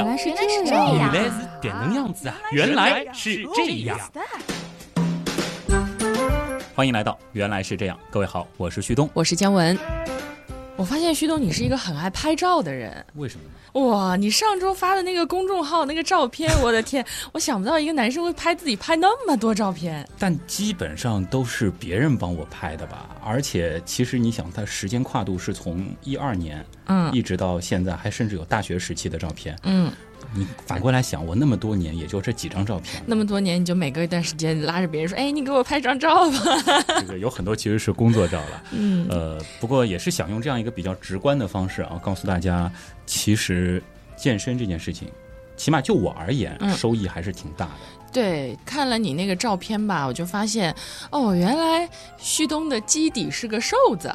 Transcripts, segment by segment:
样，原来是这样来是点能样子啊！原来是这样。欢迎来到《原来是这样》，各位好，我是旭东。我是姜文。我发现徐东，你是一个很爱拍照的人。为什么呢？哇，你上周发的那个公众号那个照片，我的天，我想不到一个男生会拍自己拍那么多照片。但基本上都是别人帮我拍的吧？而且其实你想，它时间跨度是从一二年，嗯一直到现在，还甚至有大学时期的照片。嗯，你反过来想，我那么多年也就这几张照片，那么多年，你就每隔一段时间拉着别人说：“哎，你给我拍张照吧。这个有很多其实是工作照了。嗯呃，不过也是想用这样一个比较直观的方式啊，告诉大家，其实健身这件事情，起码就我而言，嗯收益还是挺大的。对，看了你那个照片吧，我就发现，哦，原来旭东的基底是个瘦子。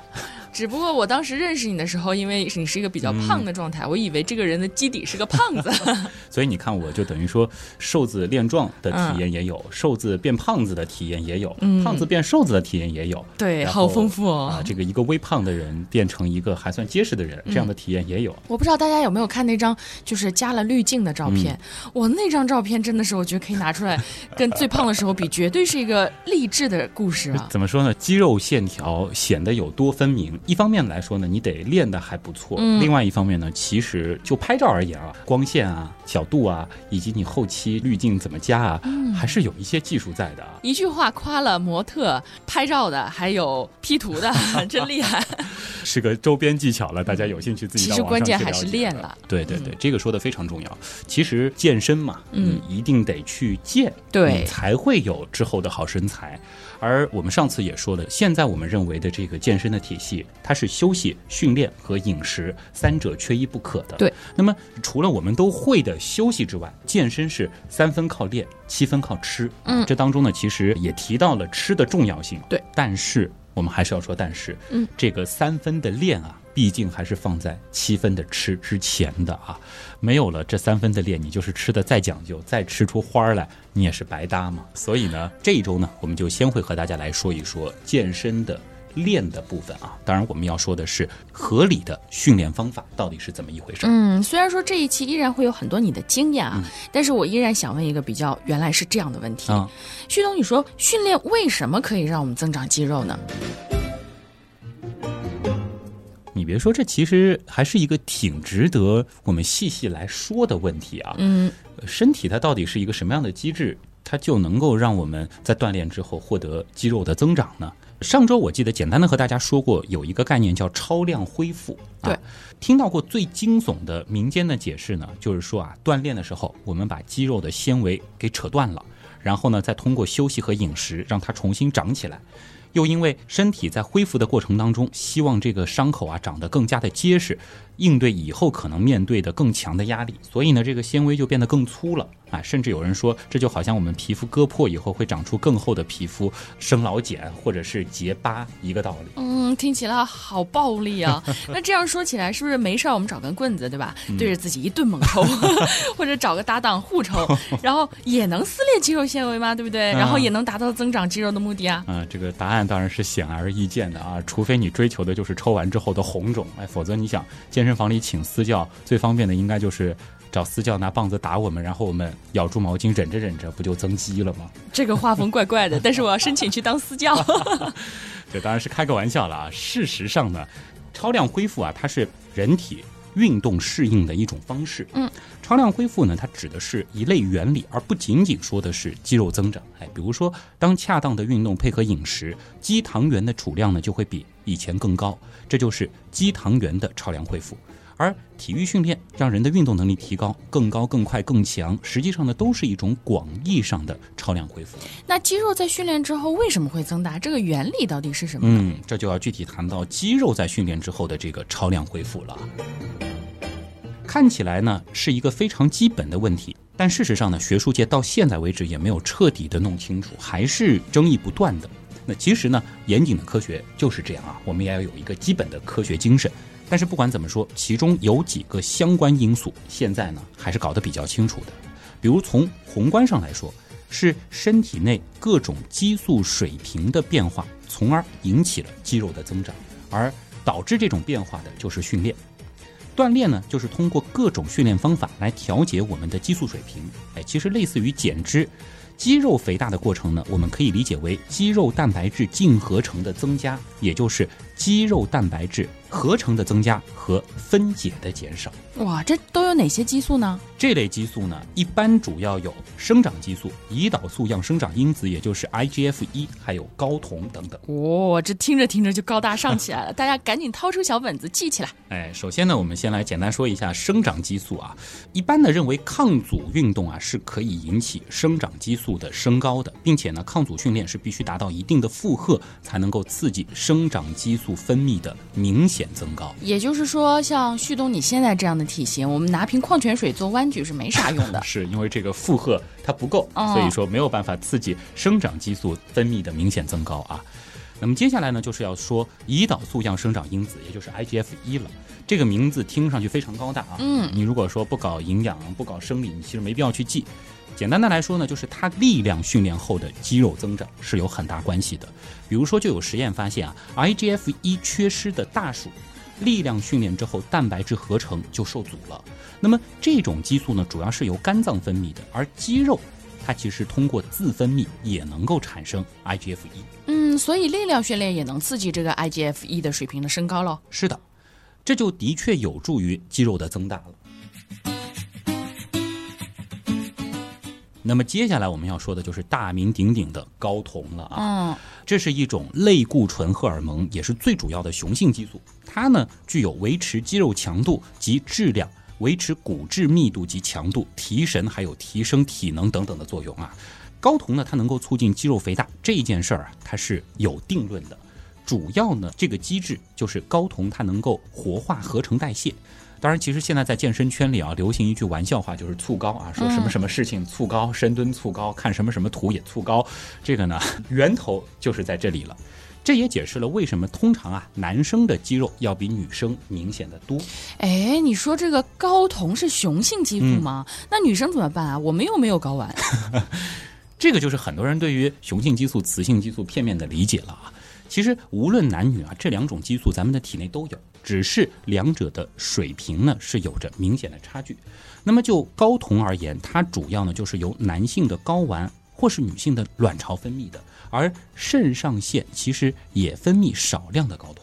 只不过我当时认识你的时候，因为你是一个比较胖的状态，我以为这个人的基底是个胖子。所以你看，我就等于说，瘦子练壮的体验也有，瘦子变胖子的体验也有，嗯胖子变瘦子的体验也有。对，好丰富啊哦！！这个一个微胖的人变成一个还算结实的人，这样的体验也有。我不知道大家有没有看那张就是加了滤镜的照片，我那张照片真的是我觉得可以拿出来 跟最胖的时候比，绝对是一个励志的故事啊！怎么说呢？肌肉线条显得有多分明。一方面来说呢，你得练得还不错；嗯另外一方面呢，其实就拍照而言啊，光线啊、角度啊，以及你后期滤镜怎么加啊，嗯还是有一些技术在的啊。一句话夸了模特、拍照的，还有 P 图的，真厉害。是个周边技巧了，大家有兴趣自己其实到网上关键还是练了。对对对，这个说的非常重要。其实健身嘛，嗯你一定得去健，对你才会有之后的好身材。而我们上次也说了，现在我们认为的这个健身的体系，它是休息、训练和饮食三者缺一不可的。对。那么除了我们都会的休息之外，健身是三分靠练，七分靠吃。嗯这当中呢，其实也提到了吃的重要性。对。但是我们还是要说，但是，嗯，这个三分的练啊，毕竟还是放在七分的吃之前的啊。没有了这三分的练，你就是吃的再讲究，再吃出花儿来，你也是白搭嘛。所以呢，这一周呢，我们就先会和大家来说一说健身的练的部分啊。当然，我们要说的是合理的训练方法到底是怎么一回事儿。嗯，虽然说这一期依然会有很多你的经验啊，但是我依然想问一个比较原来是这样的问题。啊，旭东，你说训练为什么可以让我们增长肌肉呢？你别说，这其实还是一个挺值得我们细细来说的问题啊。嗯，身体它到底是一个什么样的机制，它就能够让我们在锻炼之后获得肌肉的增长呢？上周我记得简单的和大家说过，有一个概念叫超量恢复。啊对，听到过最惊悚的民间的解释呢，就是说啊，锻炼的时候我们把肌肉的纤维给扯断了，然后呢，再通过休息和饮食让它重新长起来。又因为身体在恢复的过程当中，希望这个伤口啊长得更加的结实，应对以后可能面对的更强的压力，所以呢，这个纤维就变得更粗了啊。甚至有人说，这就好像我们皮肤割破以后会长出更厚的皮肤，生老茧或者是结疤一个道理。嗯，听起来好暴力啊！那这样说起来，是不是没事儿我们找根棍子，对吧？嗯对着自己一顿猛抽，或者找个搭档互抽，然后也能撕裂肌肉纤维吗？对不对？嗯然后也能达到增长肌肉的目的啊。啊、这个答案当然是显而易见的啊，除非你追求的就是抽完之后的红肿，哎，否则你想健身房里请私教最方便的应该就是找私教拿棒子打我们，然后我们咬住毛巾忍着忍着，不就增肌了吗？这个画风怪怪的，但是我要申请去当私教。这当然是开个玩笑了啊。事实上呢，超量恢复啊，它是人体运动适应的一种方式。嗯，超量恢复呢，它指的是一类原理，而不仅仅说的是肌肉增长。哎，比如说，当恰当的运动配合饮食，肌糖原的储量呢就会比以前更高，这就是肌糖原的超量恢复。而体育训练让人的运动能力提高，更高、更快、更强，实际上呢，都是一种广义上的超量恢复。那肌肉在训练之后为什么会增大？这个原理到底是什么呢？嗯，这就要具体谈到肌肉在训练之后的这个超量恢复了。看起来呢是一个非常基本的问题，但事实上呢，学术界到现在为止也没有彻底的弄清楚，还是争议不断的。那其实呢，严谨的科学就是这样啊，我们也要有一个基本的科学精神。但是不管怎么说，其中有几个相关因素，现在呢还是搞得比较清楚的。比如从宏观上来说，是身体内各种激素水平的变化，从而引起了肌肉的增长，而导致这种变化的就是训练。锻炼呢，就是通过各种训练方法来调节我们的激素水平。哎，其实类似于减脂。肌肉肥大的过程呢，我们可以理解为肌肉蛋白质净合成的增加，也就是肌肉蛋白质合成的增加和分解的减少。哇，这都有哪些激素呢？这类激素呢，一般主要有生长激素、胰岛素样生长因子，也就是 IGF 一，还有睾酮等等。哦，这听着听着就高大上起来了，大家赶紧掏出小本子记起来。哎，首先呢，我们先来简单说一下生长激素啊。一般的认为，抗阻运动啊是可以引起生长激素的升高的，并且呢，抗阻训练是必须达到一定的负荷才能够刺激生长激素分泌的明显增高。也就是说，像旭东你现在这样的体型，我们拿瓶矿泉水做弯举是没啥用的。是因为这个负荷它不够，所以说没有办法刺激生长激素分泌的明显增高啊。那么接下来呢，就是要说胰岛素样生长因子，也就是 IGF 一了。这个名字听上去非常高大啊。嗯，你如果说不搞营养、不搞生理，你其实没必要去记。简单的来说呢，就是它力量训练后的肌肉增长是有很大关系的。比如说，就有实验发现啊，IGF 一缺失的大鼠，力量训练之后蛋白质合成就受阻了。那么这种激素呢，主要是由肝脏分泌的，而肌肉它其实通过自分泌也能够产生 IGF 一。嗯，所以力量训练也能刺激这个 IGF 一的水平的升高喽。是的，这就的确有助于肌肉的增大了。那么接下来我们要说的就是大名鼎鼎的睾酮了啊。嗯，这是一种类固醇荷尔蒙，也是最主要的雄性激素。它呢具有维持肌肉强度及质量、维持骨质密度及强度、提神还有提升体能等等的作用啊。睾酮呢，它能够促进肌肉肥大这一件事儿啊，它是有定论的。主要呢，这个机制就是睾酮它能够活化合成代谢。当然，其实现在在健身圈里啊，流行一句玩笑话，就是促高啊，说什么什么事情促高，深蹲促高，看什么什么图也促高。这个呢，源头就是在这里了。这也解释了为什么通常啊，男生的肌肉要比女生明显的多。哎，你说这个睾酮是雄性激素吗？那女生怎么办啊？我们又没有睾丸。这个就是很多人对于雄性激素、雌性激素片面的理解了啊。其实无论男女啊，这两种激素咱们的体内都有，只是两者的水平呢是有着明显的差距。那么就睾酮而言，它主要呢就是由男性的睾丸或是女性的卵巢分泌的，而肾上腺其实也分泌少量的睾酮。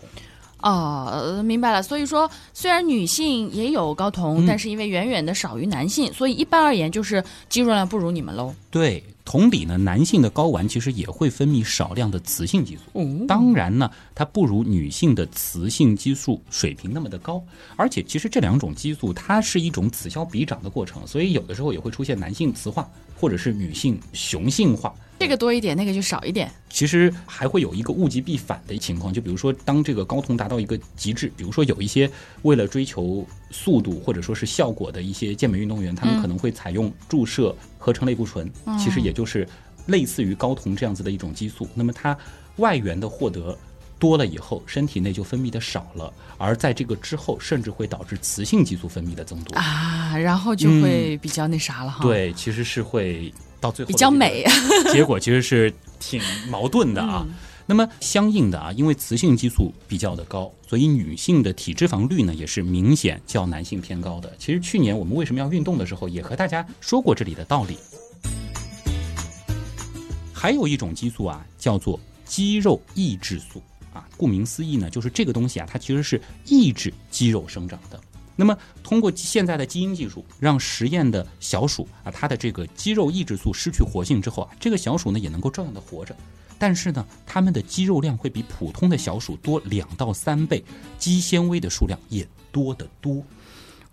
哦，明白了。所以说，虽然女性也有睾酮，但是因为远远的少于男性，所以一般而言就是肌肉量不如你们喽。对，同理呢，男性的睾丸其实也会分泌少量的雌性激素。哦当然呢，它不如女性的雌性激素水平那么的高，而且其实这两种激素它是一种此消彼长的过程，所以有的时候也会出现男性雌化或者是女性雄性化。这个多一点，那个就少一点。其实还会有一个物极必反的情况，就比如说当这个睾酮达到一个极致，比如说有一些为了追求速度或者说是效果的一些健美运动员，他们可能会采用注射合成类固醇，其实也就是类似于睾酮这样子的一种激素。那么它外源的获得多了以后，身体内就分泌的少了，而在这个之后，甚至会导致雌性激素分泌的增多。啊，然后就会比较那啥了哈。，对，其实是会到最后比较美。结果其实是挺矛盾的啊。那么相应的啊，因为雌性激素比较的高，所以女性的体脂肪率呢也是明显较男性偏高的。其实去年我们为什么要运动的时候，也和大家说过这里的道理。还有一种激素啊，叫做肌肉抑制素啊，顾名思义呢，就是这个东西啊，它其实是抑制肌肉生长的。那么，通过现在的基因技术，让实验的小鼠啊，它的这个肌肉抑制素失去活性之后啊，这个小鼠呢也能够照样的活着，但是呢，它们的肌肉量会比普通的小鼠多两到三倍，肌纤维的数量也多得多。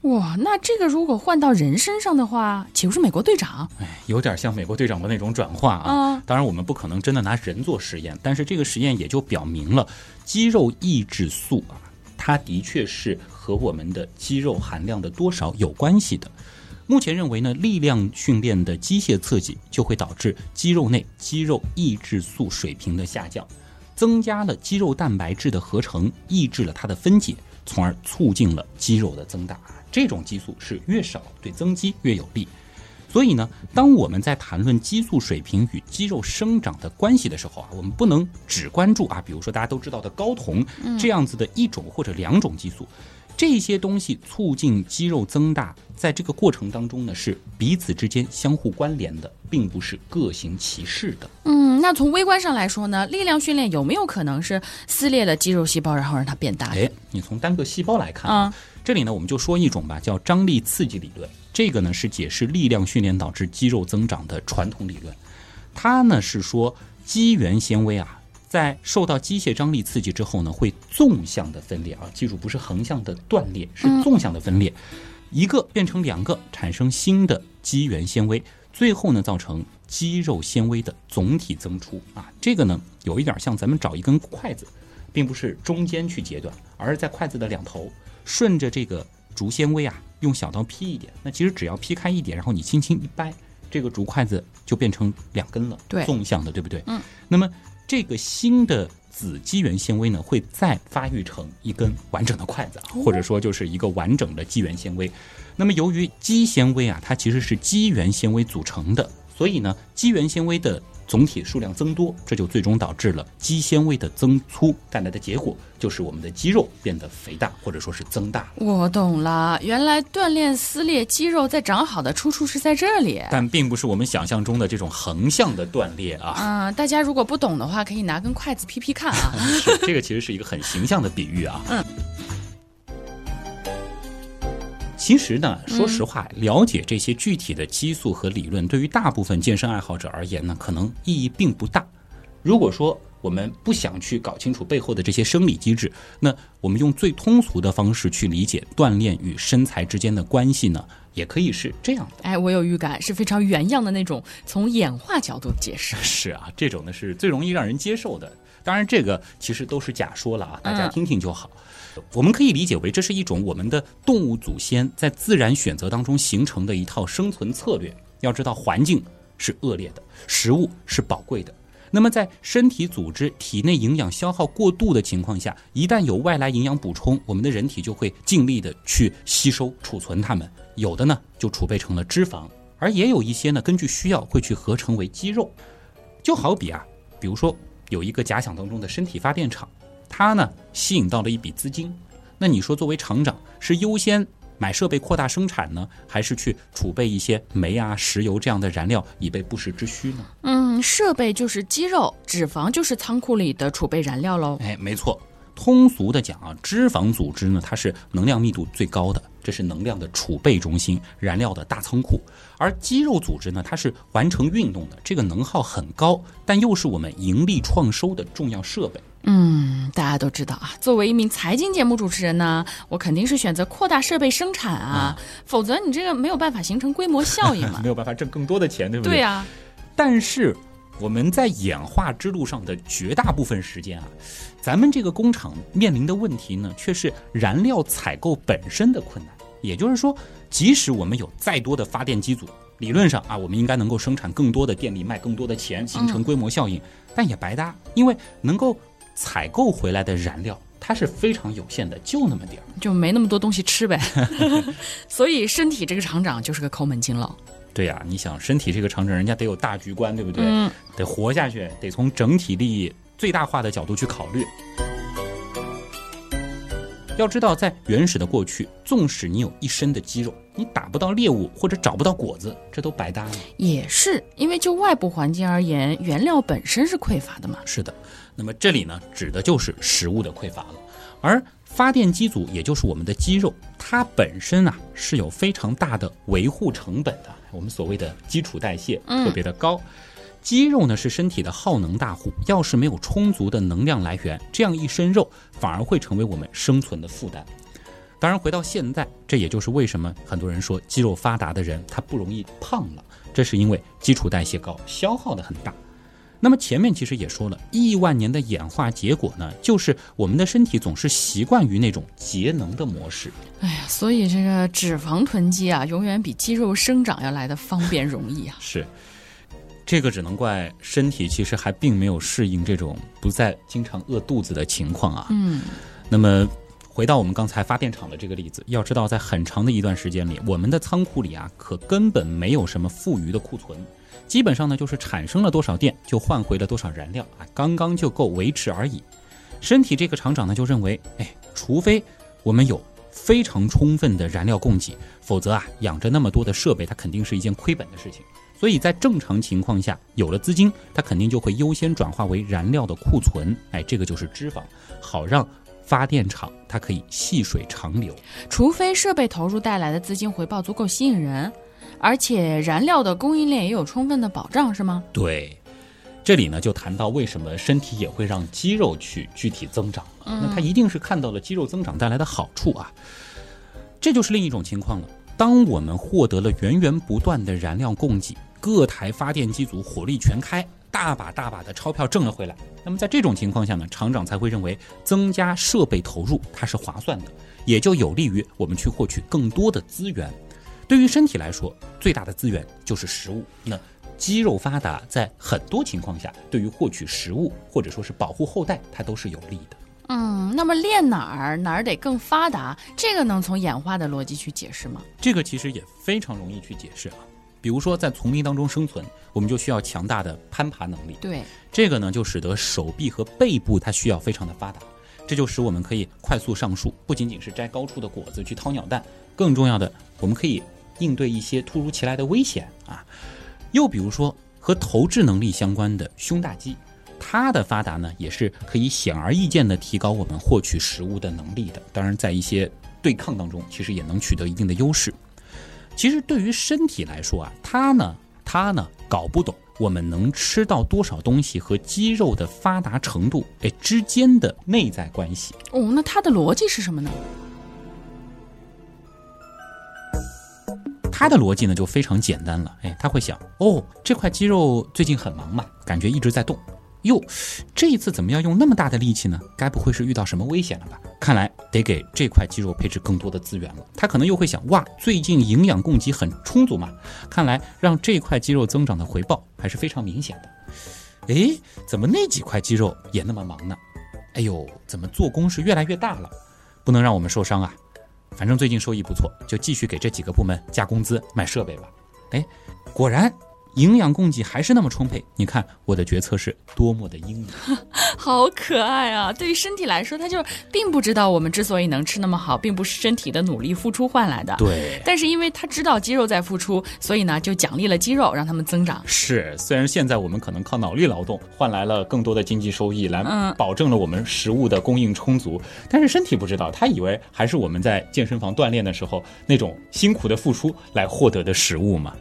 哇，那这个如果换到人身上的话，岂不是美国队长？哎，有点像美国队长的那种转化啊。啊当然，我们不可能真的拿人做实验，但是这个实验也就表明了肌肉抑制素啊，它的确是和我们的肌肉含量的多少有关系的。目前认为呢，力量训练的机械刺激就会导致肌肉内肌肉抑制素水平的下降，增加了肌肉蛋白质的合成，抑制了它的分解，从而促进了肌肉的增大。这种激素是越少对增肌越有利。所以呢，当我们在谈论激素水平与肌肉生长的关系的时候啊，我们不能只关注啊，比如说大家都知道的睾酮这样子的一种或者两种激素。这些东西促进肌肉增大，在这个过程当中呢，是彼此之间相互关联的，并不是各行其事的。嗯，那从微观上来说呢，力量训练有没有可能是撕裂了肌肉细胞，然后让它变大？哎，你从单个细胞来看啊，这里呢，我们就说一种吧，叫张力刺激理论。这个呢是解释力量训练导致肌肉增长的传统理论。它呢是说肌原纤维啊。在受到机械张力刺激之后呢，会纵向的分裂啊，记住不是横向的断裂，是纵向的分裂，一个变成两个，产生新的肌原纤维，最后呢造成肌肉纤维的总体增出啊。这个呢有一点像咱们找一根筷子，并不是中间去截断，而是在筷子的两头，顺着这个竹纤维啊，用小刀劈一点。那其实只要劈开一点，然后你轻轻一掰，这个竹筷子就变成两根了，对，纵向的，对不对？嗯，那么。这个新的子肌原纤维呢，会再发育成一根完整的筷子，或者说就是一个完整的肌原纤维。那么由于肌纤维啊，它其实是肌原纤维组成的，所以呢，肌原纤维的。总体数量增多，这就最终导致了肌纤维的增粗，带来的结果就是我们的肌肉变得肥大，或者说是增大。我懂了，原来锻炼撕裂肌肉在长好的出处是在这里，但并不是我们想象中的这种横向的断裂啊。嗯，大家如果不懂的话，可以拿根筷子劈劈看啊。是，这个其实是一个很形象的比喻啊。嗯。其实呢，说实话，了解这些具体的激素和理论，对于大部分健身爱好者而言呢，可能意义并不大。如果说我们不想去搞清楚背后的这些生理机制，那我们用最通俗的方式去理解锻炼与身材之间的关系呢，也可以是这样的。哎，我有预感，是非常原样的那种从演化角度解释。是啊，这种呢是最容易让人接受的。当然，这个其实都是假说了啊，大家听听就好。我们可以理解为，这是一种我们的动物祖先在自然选择当中形成的一套生存策略。要知道，环境是恶劣的，食物是宝贵的。那么，在身体组织体内营养消耗过度的情况下，一旦有外来营养补充，我们的人体就会尽力的去吸收、储存它们。有的呢，就储备成了脂肪，而也有一些呢，根据需要会去合成为肌肉。就好比啊，比如说有一个假想当中的身体发电厂。它呢吸引到了一笔资金，那你说作为厂长是优先买设备扩大生产呢，还是去储备一些煤啊、石油这样的燃料以备不时之需呢？嗯，设备就是肌肉，脂肪就是仓库里的储备燃料喽。哎，没错。通俗的讲啊，脂肪组织呢，它是能量密度最高的，这是能量的储备中心、燃料的大仓库；而肌肉组织呢，它是完成运动的，这个能耗很高，但又是我们盈利创收的重要设备。嗯，大家都知道啊，作为一名财经节目主持人呢，我肯定是选择扩大设备生产啊，否则你这个没有办法形成规模效应嘛，没有办法挣更多的钱，对不对？对呀。但是我们在演化之路上的绝大部分时间啊，咱们这个工厂面临的问题呢，却是燃料采购本身的困难。也就是说，即使我们有再多的发电机组，理论上啊，我们应该能够生产更多的电力，卖更多的钱，形成规模效应，但也白搭，因为能够。采购回来的燃料，它是非常有限的，就那么点儿，就没那么多东西吃呗。所以身体这个厂长就是个抠门筋了。对呀，你想身体这个长城，人家得有大局观，对不对？嗯。得活下去，得从整体利益最大化的角度去考虑。要知道，在原始的过去，纵使你有一身的肌肉，你打不到猎物或者找不到果子，这都白搭了。也是，因为就外部环境而言，原料本身是匮乏的嘛。是的。那么这里呢，指的就是食物的匮乏了。而发电机组，也就是我们的肌肉，它本身啊是有非常大的维护成本的。我们所谓的基础代谢特别的高。肌肉呢是身体的耗能大户，要是没有充足的能量来源，这样一身肉反而会成为我们生存的负担。当然，回到现在，这也就是为什么很多人说肌肉发达的人他不容易胖了，这是因为基础代谢高，消耗的很大。那么前面其实也说了，亿万年的演化结果呢，就是我们的身体总是习惯于那种节能的模式。哎呀，所以这个脂肪囤积啊，永远比肌肉生长要来的方便容易啊。是，这个只能怪身体其实还并没有适应这种不再经常饿肚子的情况啊。嗯。那么回到我们刚才发电厂的这个例子，要知道在很长的一段时间里，我们的仓库里啊，可根本没有什么富余的库存。基本上呢，就是产生了多少电就换回了多少燃料啊，刚刚就够维持而已。身体这个厂长呢就认为，哎，除非我们有非常充分的燃料供给，否则啊，养着那么多的设备，它肯定是一件亏本的事情。所以在正常情况下，有了资金，它肯定就会优先转化为燃料的库存，哎，这个就是脂肪，好让发电厂它可以细水长流。除非设备投入带来的资金回报足够吸引人，而且燃料的供应链也有充分的保障，是吗？对，这里呢就谈到为什么身体也会让肌肉去具体增长了，那它一定是看到了肌肉增长带来的好处啊，这就是另一种情况了。当我们获得了源源不断的燃料供给。各台发电机组火力全开，大把大把的钞票挣了回来。那么在这种情况下呢，厂长才会认为增加设备投入它是划算的，也就有利于我们去获取更多的资源。对于身体来说，最大的资源就是食物。那肌肉发达，在很多情况下，对于获取食物或者说是保护后代，它都是有利的。嗯，那么练哪儿哪儿得更发达，这个能从演化的逻辑去解释吗？这个其实也非常容易去解释啊。比如说，在丛林当中生存，我们就需要强大的攀爬能力。对，这个呢，就使得手臂和背部它需要非常的发达，这就使我们可以快速上树，不仅仅是摘高处的果子去掏鸟蛋，更重要的，我们可以应对一些突如其来的危险啊。又比如说，和投掷能力相关的胸大肌，它的发达呢，也是可以显而易见的提高我们获取食物的能力的。当然，在一些对抗当中，其实也能取得一定的优势。其实对于身体来说啊，它呢，它呢搞不懂我们能吃到多少东西和肌肉的发达程度哎之间的内在关系。哦，那它的逻辑是什么呢？他的逻辑呢就非常简单了，哎，他会想，哦，这块肌肉最近很忙嘛，感觉一直在动。哟，这一次怎么要用那么大的力气呢？该不会是遇到什么危险了吧？看来得给这块肌肉配置更多的资源了。他可能又会想，哇，最近营养供给很充足嘛，看来让这块肌肉增长的回报还是非常明显的。哎，怎么那几块肌肉也那么忙呢？哎呦，怎么做工是越来越大了？不能让我们受伤啊！反正最近收益不错，就继续给这几个部门加工资、买设备吧。哎，果然。营养供给还是那么充沛，你看我的决策是多么的英明，好可爱啊！对于身体来说，他就并不知道我们之所以能吃那么好，并不是身体的努力付出换来的。对，但是因为他知道肌肉在付出，所以呢就奖励了肌肉，让他们增长。是，虽然现在我们可能靠脑力劳动换来了更多的经济收益，来保证了我们食物的供应充足，但是身体不知道，他以为还是我们在健身房锻炼的时候那种辛苦的付出来获得的食物嘛。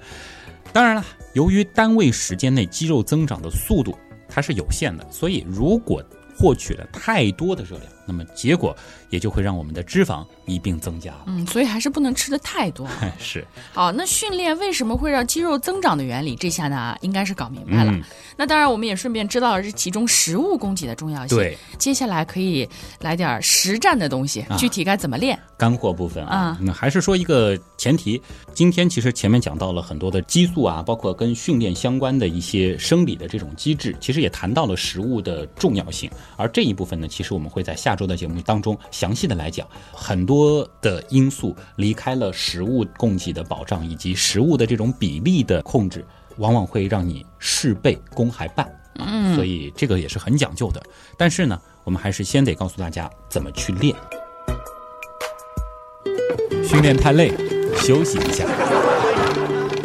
当然了，由于单位时间内肌肉增长的速度它是有限的，所以如果获取了太多的热量，那么结果也就会让我们的脂肪一并增加。嗯，所以还是不能吃的太多。是。好，那训练为什么会让肌肉增长的原理，这下呢应该是搞明白了。那当然，我们也顺便知道了这其中食物供给的重要性。对。接下来可以来点实战的东西，具体该怎么练？干货部分啊，那还是说一个前提。今天其实前面讲到了很多的激素啊，包括跟训练相关的一些生理的这种机制，其实也谈到了食物的重要性。而这一部分呢，其实我们会在下周的节目当中详细的来讲。很多的因素离开了食物供给的保障以及食物的这种比例的控制，往往会让你事倍功还半。嗯，所以这个也是很讲究的。但是呢，我们还是先得告诉大家怎么去练。训练太累，休息一下。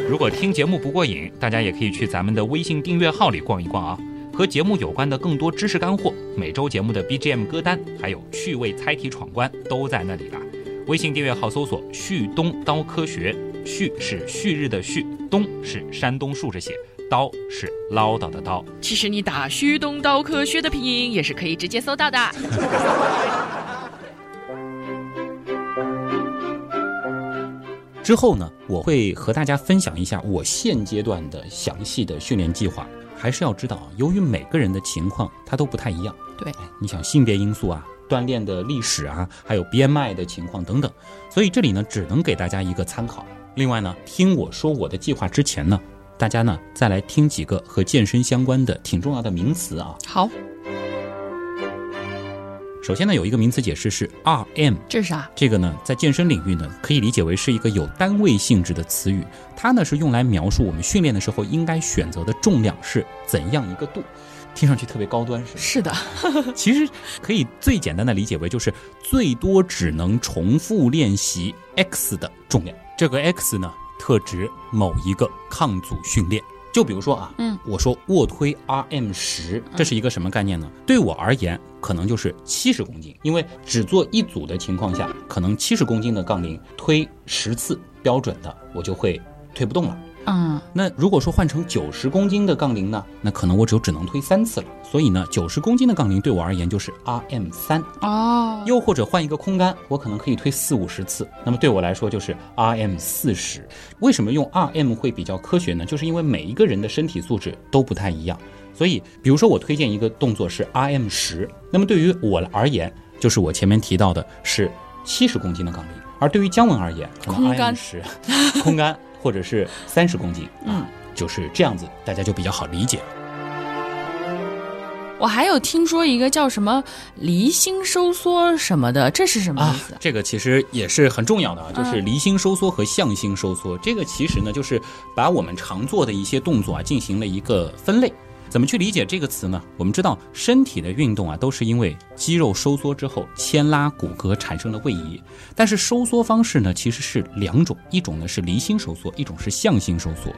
如果听节目不过瘾，大家也可以去咱们的微信订阅号里逛一逛啊，和节目有关的更多知识干货、每周节目的 BGM 歌单，还有趣味猜题闯关都在那里了。微信订阅号搜索“旭东刀科学”，旭是旭日的旭，东是山东竖着写，刀是唠叨的刀。其实你打“旭东刀科学”的拼音也是可以直接搜到的。之后呢，我会和大家分享一下我现阶段的详细的训练计划。还是要知道，由于每个人的情况它都不太一样。对，你想性别因素啊、锻炼的历史啊，还有 BMI 的情况等等，所以这里呢只能给大家一个参考。另外呢，听我说我的计划之前呢，大家呢再来听几个和健身相关的挺重要的名词啊。好。首先呢，有一个名词解释是 RM，这是啥？这个呢，在健身领域呢，可以理解为是一个有单位性质的词语。它呢是用来描述我们训练的时候应该选择的重量是怎样一个度。听上去特别高端，是吧？是的，其实可以最简单的理解为就是最多只能重复练习 x 的重量。这个 x 呢，特指某一个抗阻训练。就比如说啊，嗯，我说卧推 RM 十，这是一个什么概念呢？对我而言，可能就是七十公斤，因为只做一组的情况下，可能七十公斤的杠铃推十次标准的，我就会推不动了。嗯，那如果说换成九十公斤的杠铃呢，那可能我只有只能推三次了。所以呢，九十公斤的杠铃对我而言就是 RM 三。哦，又或者换一个空杆，我可能可以推四五十次，那么对我来说就是 RM 四十。为什么用 RM 会比较科学呢？就是因为每一个人的身体素质都不太一样，所以比如说我推荐一个动作是 RM 十，那么对于我而言，就是我前面提到的是七十公斤的杠铃，而对于姜文而言，可能空杆 RM 十，空杆或者是三十公斤，嗯啊，就是这样子，大家就比较好理解。我还有听说一个叫什么离心收缩什么的，这是什么啊意思？，这个其实也是很重要的啊，就是嗯离心收缩和向心收缩。这个其实呢，就是把我们常做的一些动作啊进行了一个分类。怎么去理解这个词呢？我们知道，身体的运动啊，都是因为肌肉收缩之后牵拉骨骼产生了位移。但是收缩方式呢，其实是两种，一种呢是离心收缩，一种是向心收缩。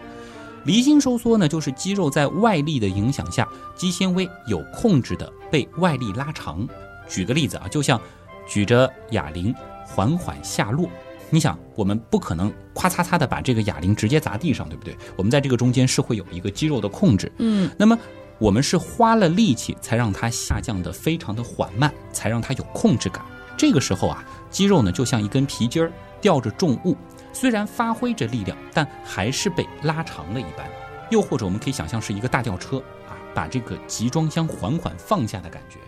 离心收缩呢，就是肌肉在外力的影响下，肌纤维有控制的被外力拉长。举个例子啊，就像举着哑铃缓缓下落。你想，我们不可能咵嚓嚓的把这个哑铃直接砸地上，对不对？我们在这个中间是会有一个肌肉的控制。嗯，那么我们是花了力气才让它下降的非常的缓慢，才让它有控制感。这个时候啊，肌肉呢就像一根皮筋儿吊着重物，虽然发挥着力量，但还是被拉长了一般。又或者我们可以想象是一个大吊车啊，把这个集装箱缓缓放下的感觉。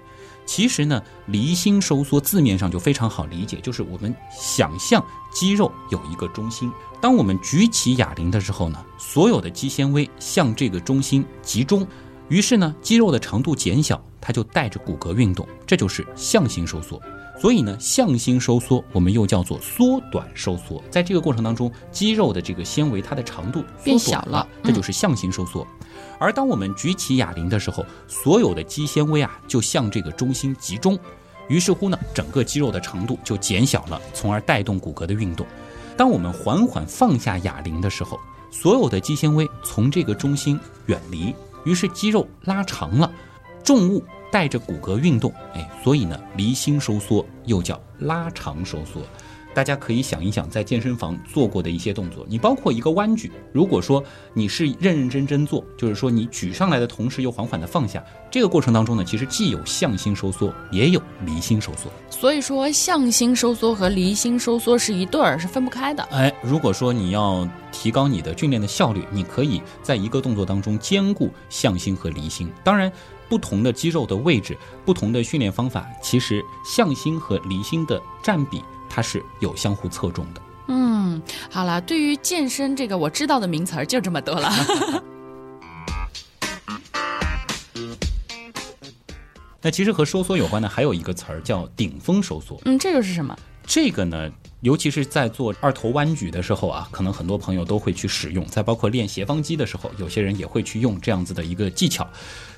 其实呢，离心收缩字面上就非常好理解，就是我们想象肌肉有一个中心。当我们举起哑铃的时候呢，所有的肌纤维向这个中心集中，于是呢，肌肉的长度减小，它就带着骨骼运动，这就是向心收缩。所以呢，向心收缩我们又叫做缩短收缩。在这个过程当中，肌肉的这个纤维它的长度变小了，这就是向心收缩。而当我们举起哑铃的时候，所有的肌纤维啊就向这个中心集中，于是乎呢，整个肌肉的长度就减小了，从而带动骨骼的运动。当我们缓缓放下哑铃的时候，所有的肌纤维从这个中心远离，于是肌肉拉长了，重物带着骨骼运动，哎，所以呢，离心收缩又叫拉长收缩。大家可以想一想，在健身房做过的一些动作，你包括一个弯举，如果说你是认认真真做，就是说你举上来的同时又缓缓的放下，这个过程当中呢，其实既有向心收缩，也有离心收缩。所以说向心收缩和离心收缩是一对儿，是分不开的。哎，如果说你要提高你的训练的效率，你可以在一个动作当中兼顾向心和离心。当然，不同的肌肉的位置、不同的训练方法，其实向心和离心的占比它是有相互侧重的。嗯，好了，对于健身这个我知道的名词儿就这么多了。那其实和收缩有关的还有一个词儿叫顶峰收缩。嗯，这又是什么？这个呢，尤其是在做二头弯举的时候啊，可能很多朋友都会去使用。在包括练斜方肌的时候，有些人也会去用这样子的一个技巧。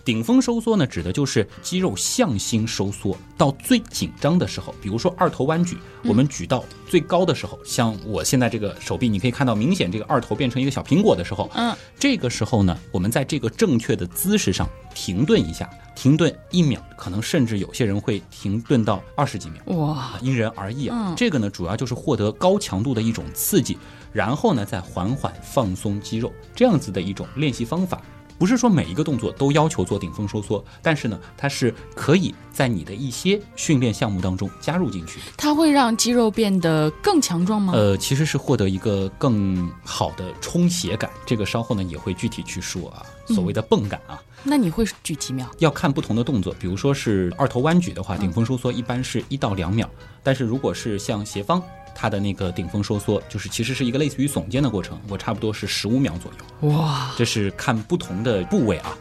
顶峰收缩呢，指的就是肌肉向心收缩到最紧张的时候。比如说二头弯举，我们举到最高的时候，像我现在这个手臂，你可以看到明显这个二头变成一个小苹果的时候，嗯，这个时候呢，我们在这个正确的姿势上停顿一下，停顿一秒，可能甚至有些人会停顿到二十几秒。哇，因人而异啊。嗯这个呢，主要就是获得高强度的一种刺激，然后呢，再缓缓放松肌肉，这样子的一种练习方法。不是说每一个动作都要求做顶峰收缩，但是呢，它是可以在你的一些训练项目当中加入进去。它会让肌肉变得更强壮吗？呃，其实是获得一个更好的充血感，这个稍后呢也会具体去说啊。所谓的泵感啊，那你会举几秒？要看不同的动作，比如说是二头弯举的话，顶峰收缩一般是一到两秒，但是如果是像斜方，它的那个顶峰收缩就是其实是一个类似于耸肩的过程，我差不多是十五秒左右，哇，这是看不同的部位啊。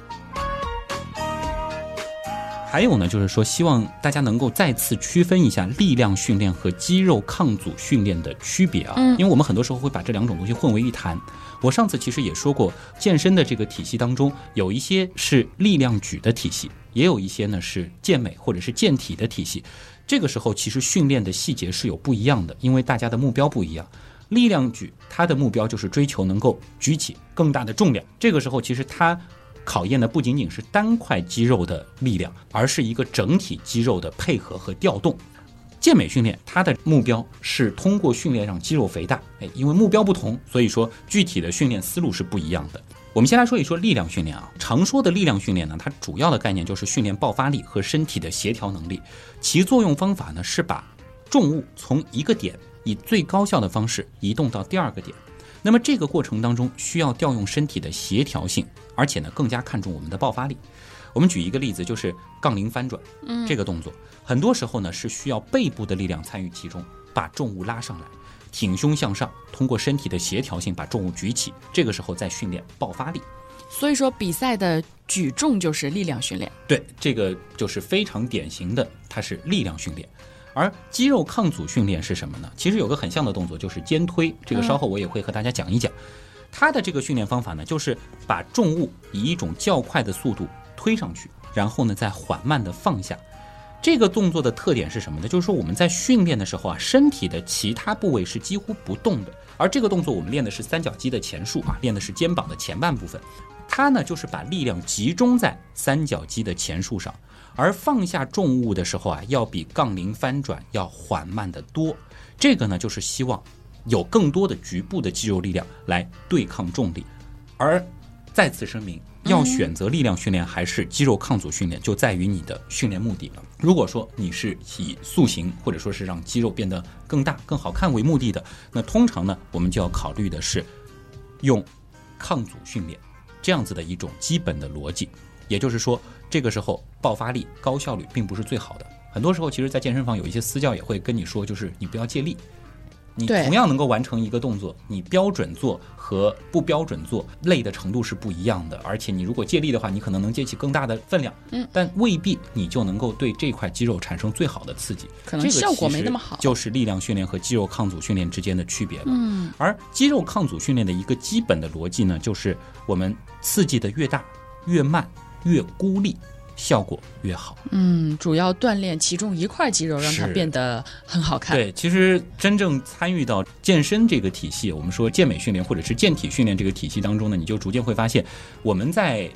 还有呢，就是说希望大家能够再次区分一下力量训练和肌肉抗阻训练的区别啊，嗯因为我们很多时候会把这两种东西混为一谈。我上次其实也说过，健身的这个体系当中，有一些是力量举的体系，也有一些呢是健美或者是健体的体系。这个时候其实训练的细节是有不一样的，因为大家的目标不一样。力量举它的目标就是追求能够举起更大的重量，这个时候其实它考验的不仅仅是单块肌肉的力量，而是一个整体肌肉的配合和调动。健美训练它的目标是通过训练让肌肉肥大，哎，因为目标不同，所以说具体的训练思路是不一样的。我们先来说一说力量训练啊，常说的力量训练呢，它主要的概念就是训练爆发力和身体的协调能力，其作用方法呢是把重物从一个点以最高效的方式移动到第二个点。那么这个过程当中需要调用身体的协调性，而且呢更加看重我们的爆发力。我们举一个例子，就是杠铃翻转，嗯，这个动作很多时候呢是需要背部的力量参与其中，把重物拉上来，挺胸向上，通过身体的协调性把重物举起。这个时候再训练爆发力。所以说比赛的举重就是力量训练。对，这个就是非常典型的，它是力量训练。而肌肉抗阻训练是什么呢？其实有个很像的动作，就是肩推。这个稍后我也会和大家讲一讲。它的这个训练方法呢，就是把重物以一种较快的速度推上去，然后呢再缓慢的放下。这个动作的特点是什么呢？就是说我们在训练的时候啊，身体的其他部位是几乎不动的，而这个动作我们练的是三角肌的前束啊，练的是肩膀的前半部分。它呢就是把力量集中在三角肌的前束上，而放下重物的时候啊，要比杠铃翻转要缓慢得多。这个呢就是希望有更多的局部的肌肉力量来对抗重力。而再次声明，要选择力量训练还是肌肉抗阻训练，就在于你的训练目的了。如果说你是以塑形或者说是让肌肉变得更大、更好看为目的的，那通常呢，我们就要考虑的是用抗阻训练这样子的一种基本的逻辑。也就是说，这个时候爆发力、高效率并不是最好的。很多时候，其实，在健身房有一些私教也会跟你说，就是你不要借力。你同样能够完成一个动作，你标准做和不标准做累的程度是不一样的。而且你如果借力的话，你可能能借起更大的分量，嗯，但未必你就能够对这块肌肉产生最好的刺激，可能效果没那么好就是力量训练和肌肉抗阻训练之间的区别了。嗯，而肌肉抗阻训练的一个基本的逻辑呢，就是我们刺激的越大、越慢、越孤立，效果越好。嗯，主要锻炼其中一块肌肉，让它变得很好看。对，其实真正参与到健身这个体系，我们说健美训练或者是健体训练这个体系当中呢，你就逐渐会发现，我们在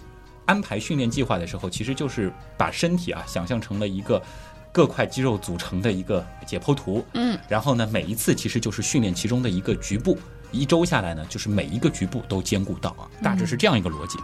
安排训练计划的时候，其实就是把身体啊想象成了一个各块肌肉组成的一个解剖图。嗯，然后呢，每一次其实就是训练其中的一个局部。一周下来呢，就是每一个局部都兼顾到啊，大致是这样一个逻辑。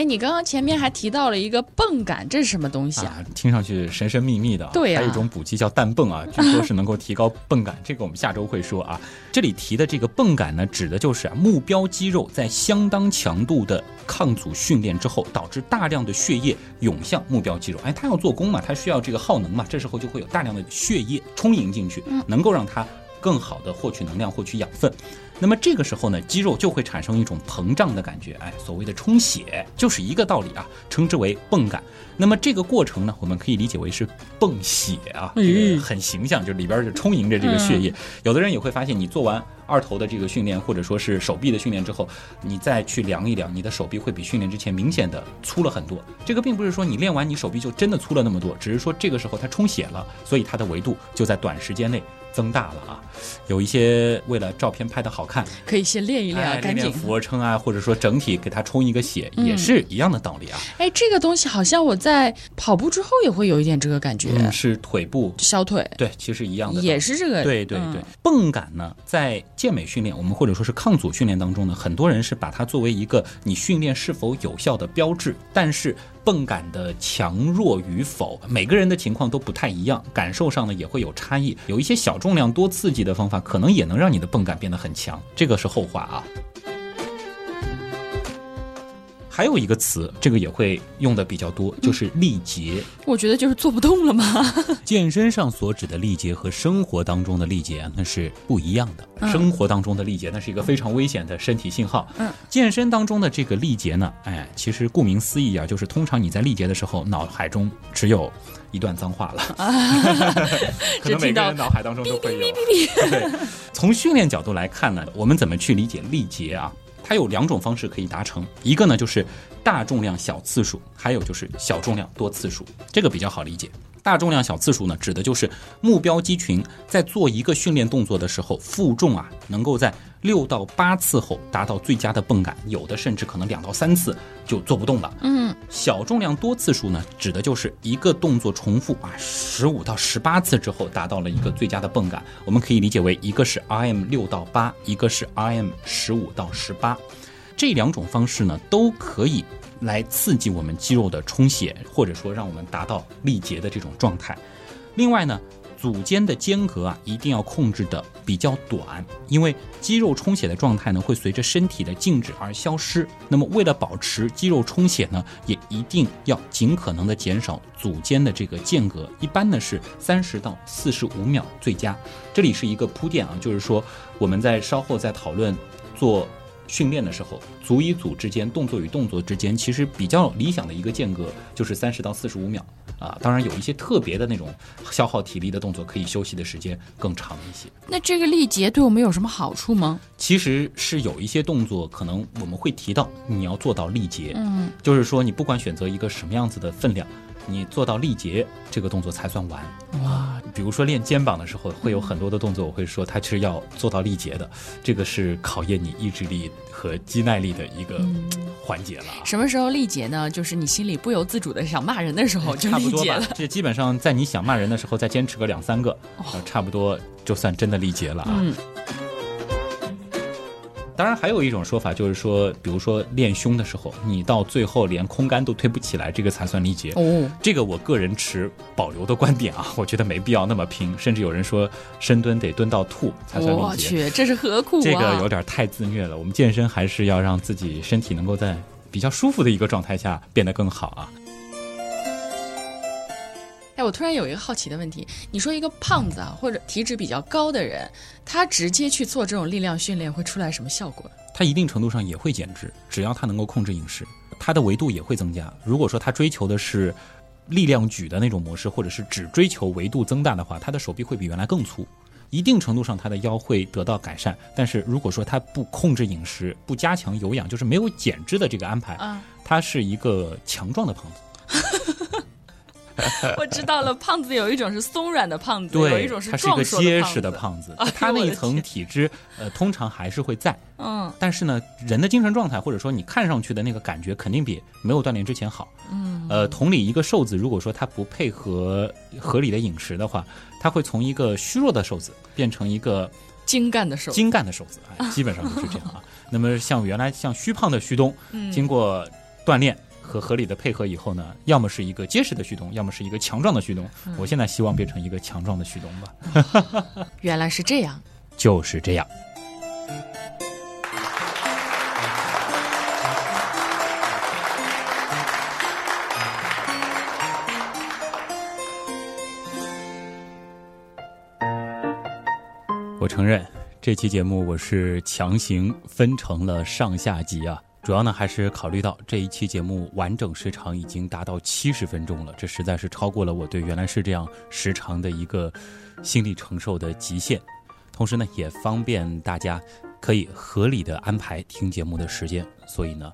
哎，你刚刚前面还提到了一个泵感，这是什么东西啊？啊，听上去神神秘秘的啊。对呀还有一种补剂叫氮泵啊，据说是能够提高泵感，这个我们下周会说啊。这里提的这个泵感呢，指的就是啊目标肌肉在相当强度的抗阻训练之后，导致大量的血液涌向目标肌肉。哎，它要做功嘛，它需要这个耗能嘛，这时候就会有大量的血液充盈进去，能够让它更好的获取能量、获取养分。那么这个时候呢，肌肉就会产生一种膨胀的感觉，哎，所谓的充血就是一个道理啊，称之为泵感。那么这个过程呢，我们可以理解为是泵血啊，这嗯个很形象，就里边就充盈着这个血液。有的人也会发现，你做完二头的这个训练，或者说是手臂的训练之后，你再去量一量，你的手臂会比训练之前明显的粗了很多。这个并不是说你练完你手臂就真的粗了那么多，只是说这个时候它充血了，所以它的维度就在短时间内增大了啊。有一些为了照片拍的好看，可以先练一练啊，哎，赶紧。俯卧撑啊，或者说整体给它充一个血，嗯也是一样的道理啊。哎，这个东西好像我在跑步之后也会有一点这个感觉，嗯，是腿部，小腿对，其实一样的，也是这个。对对嗯对，泵感呢，在健美训练，我们或者说是抗阻训练当中呢，很多人是把它作为一个你训练是否有效的标志。但是泵感的强弱与否，每个人的情况都不太一样，感受上呢也会有差异。有一些小重量多刺激的方法，可能也能让你的泵感变得很强，这个是后话啊。还有一个词，这个也会用的比较多，就是力竭。我觉得就是做不动了嘛。健身上所指的力竭和生活当中的力竭啊，那是不一样的。嗯生活当中的力竭，那是一个非常危险的身体信号。嗯，健身当中的这个力竭呢，哎，其实顾名思义啊，就是通常你在力竭的时候，脑海中只有一段脏话了。可能每个人脑海当中都会有。对，从训练角度来看呢，我们怎么去理解力竭啊？它有两种方式可以达成，一个呢就是大重量小次数，还有就是小重量多次数，这个比较好理解。大重量小次数呢，指的就是目标肌群在做一个训练动作的时候，负重啊能够在六到八次后达到最佳的泵感，有的甚至可能两到三次就做不动了。嗯，小重量多次数呢，指的就是一个动作重复啊十五到十八次之后达到了一个最佳的泵感。我们可以理解为一个是 RM 六到八，一个是 RM 十五到十八。这两种方式呢，都可以来刺激我们肌肉的充血，或者说让我们达到力竭的这种状态。另外呢，组间的间隔啊，一定要控制的比较短，因为肌肉充血的状态呢，会随着身体的静止而消失。那么，为了保持肌肉充血呢，也一定要尽可能的减少组间的这个间隔，一般呢是三十到四十五秒最佳。这里是一个铺垫啊，就是说我们在稍后再讨论做。训练的时候，组与组之间、动作与动作之间，其实比较理想的一个间隔就是三十到四十五秒啊。当然，有一些特别的那种消耗体力的动作，可以休息的时间更长一些。那这个力竭对我们有什么好处吗？其实是有一些动作，可能我们会提到你要做到力竭，嗯，就是说你不管选择一个什么样子的分量，你做到力竭这个动作才算完。哇，比如说练肩膀的时候，会有很多的动作，我会说它是要做到力竭的，这个是考验你意志力和肌耐力的一个环节了啊。什么时候力竭呢？就是你心里不由自主的想骂人的时候 就差不多吧力竭了。，这基本上在你想骂人的时候，再坚持个两三个，哦差不多就算真的力竭了啊。嗯，当然，还有一种说法就是说，比如说练胸的时候，你到最后连空杆都推不起来，这个才算力竭。哦，这个我个人持保留的观点啊，我觉得没必要那么拼，甚至有人说深蹲得蹲到吐才算力竭。我去，这是何苦啊？这个有点太自虐了。我们健身还是要让自己身体能够在比较舒服的一个状态下变得更好啊。哎，我突然有一个好奇的问题，你说一个胖子啊，或者体脂比较高的人，他直接去做这种力量训练会出来什么效果？他一定程度上也会减脂，只要他能够控制饮食，他的维度也会增加。如果说他追求的是力量举的那种模式，或者是只追求维度增大的话，他的手臂会比原来更粗。一定程度上，他的腰会得到改善。但是如果说他不控制饮食，不加强有氧，就是没有减脂的这个安排，啊，他是一个强壮的胖子。我知道了，胖子有一种是松软的胖子，有，一种是他是一个壮硕结实的胖子 他那一层体脂，呃，通常还是会在。嗯但是呢，人的精神状态或者说你看上去的那个感觉，肯定比没有锻炼之前好。嗯，呃，同理，一个瘦子如果说他不配合合理的饮食的话，他会从一个虚弱的瘦子变成一个精干的瘦，精干的瘦子，哎，基本上就是这样啊。那么像原来像虚胖的徐东，嗯经过锻炼。和合理的配合以后呢，要么是一个结实的旭东，要么是一个强壮的旭东。嗯我现在希望变成一个强壮的旭东吧。原来是这样。就是这样。我承认，这期节目我是强行分成了上下集啊。主要呢，还是考虑到这一期节目完整时长已经达到七十分钟了，这实在是超过了我对原来是这样时长的一个心理承受的极限。同时呢，也方便大家可以合理的安排听节目的时间。所以呢，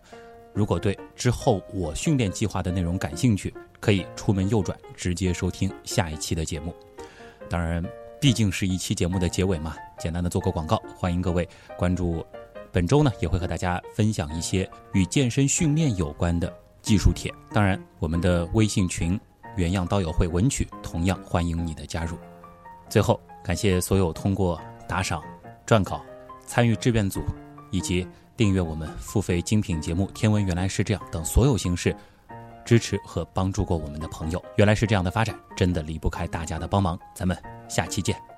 如果对之后我训练计划的内容感兴趣，可以出门右转，直接收听下一期的节目。当然，毕竟是一期节目的结尾嘛，简单的做个广告，欢迎各位关注。本周呢，也会和大家分享一些与健身训练有关的技术帖。当然，我们的微信群“原样刀友会文曲”同样欢迎你的加入。最后，感谢所有通过打赏、撰稿、参与志愿组以及订阅我们付费精品节目《天文原来是这样》等所有形式支持和帮助过我们的朋友。原来是这样的发展，真的离不开大家的帮忙。咱们下期见。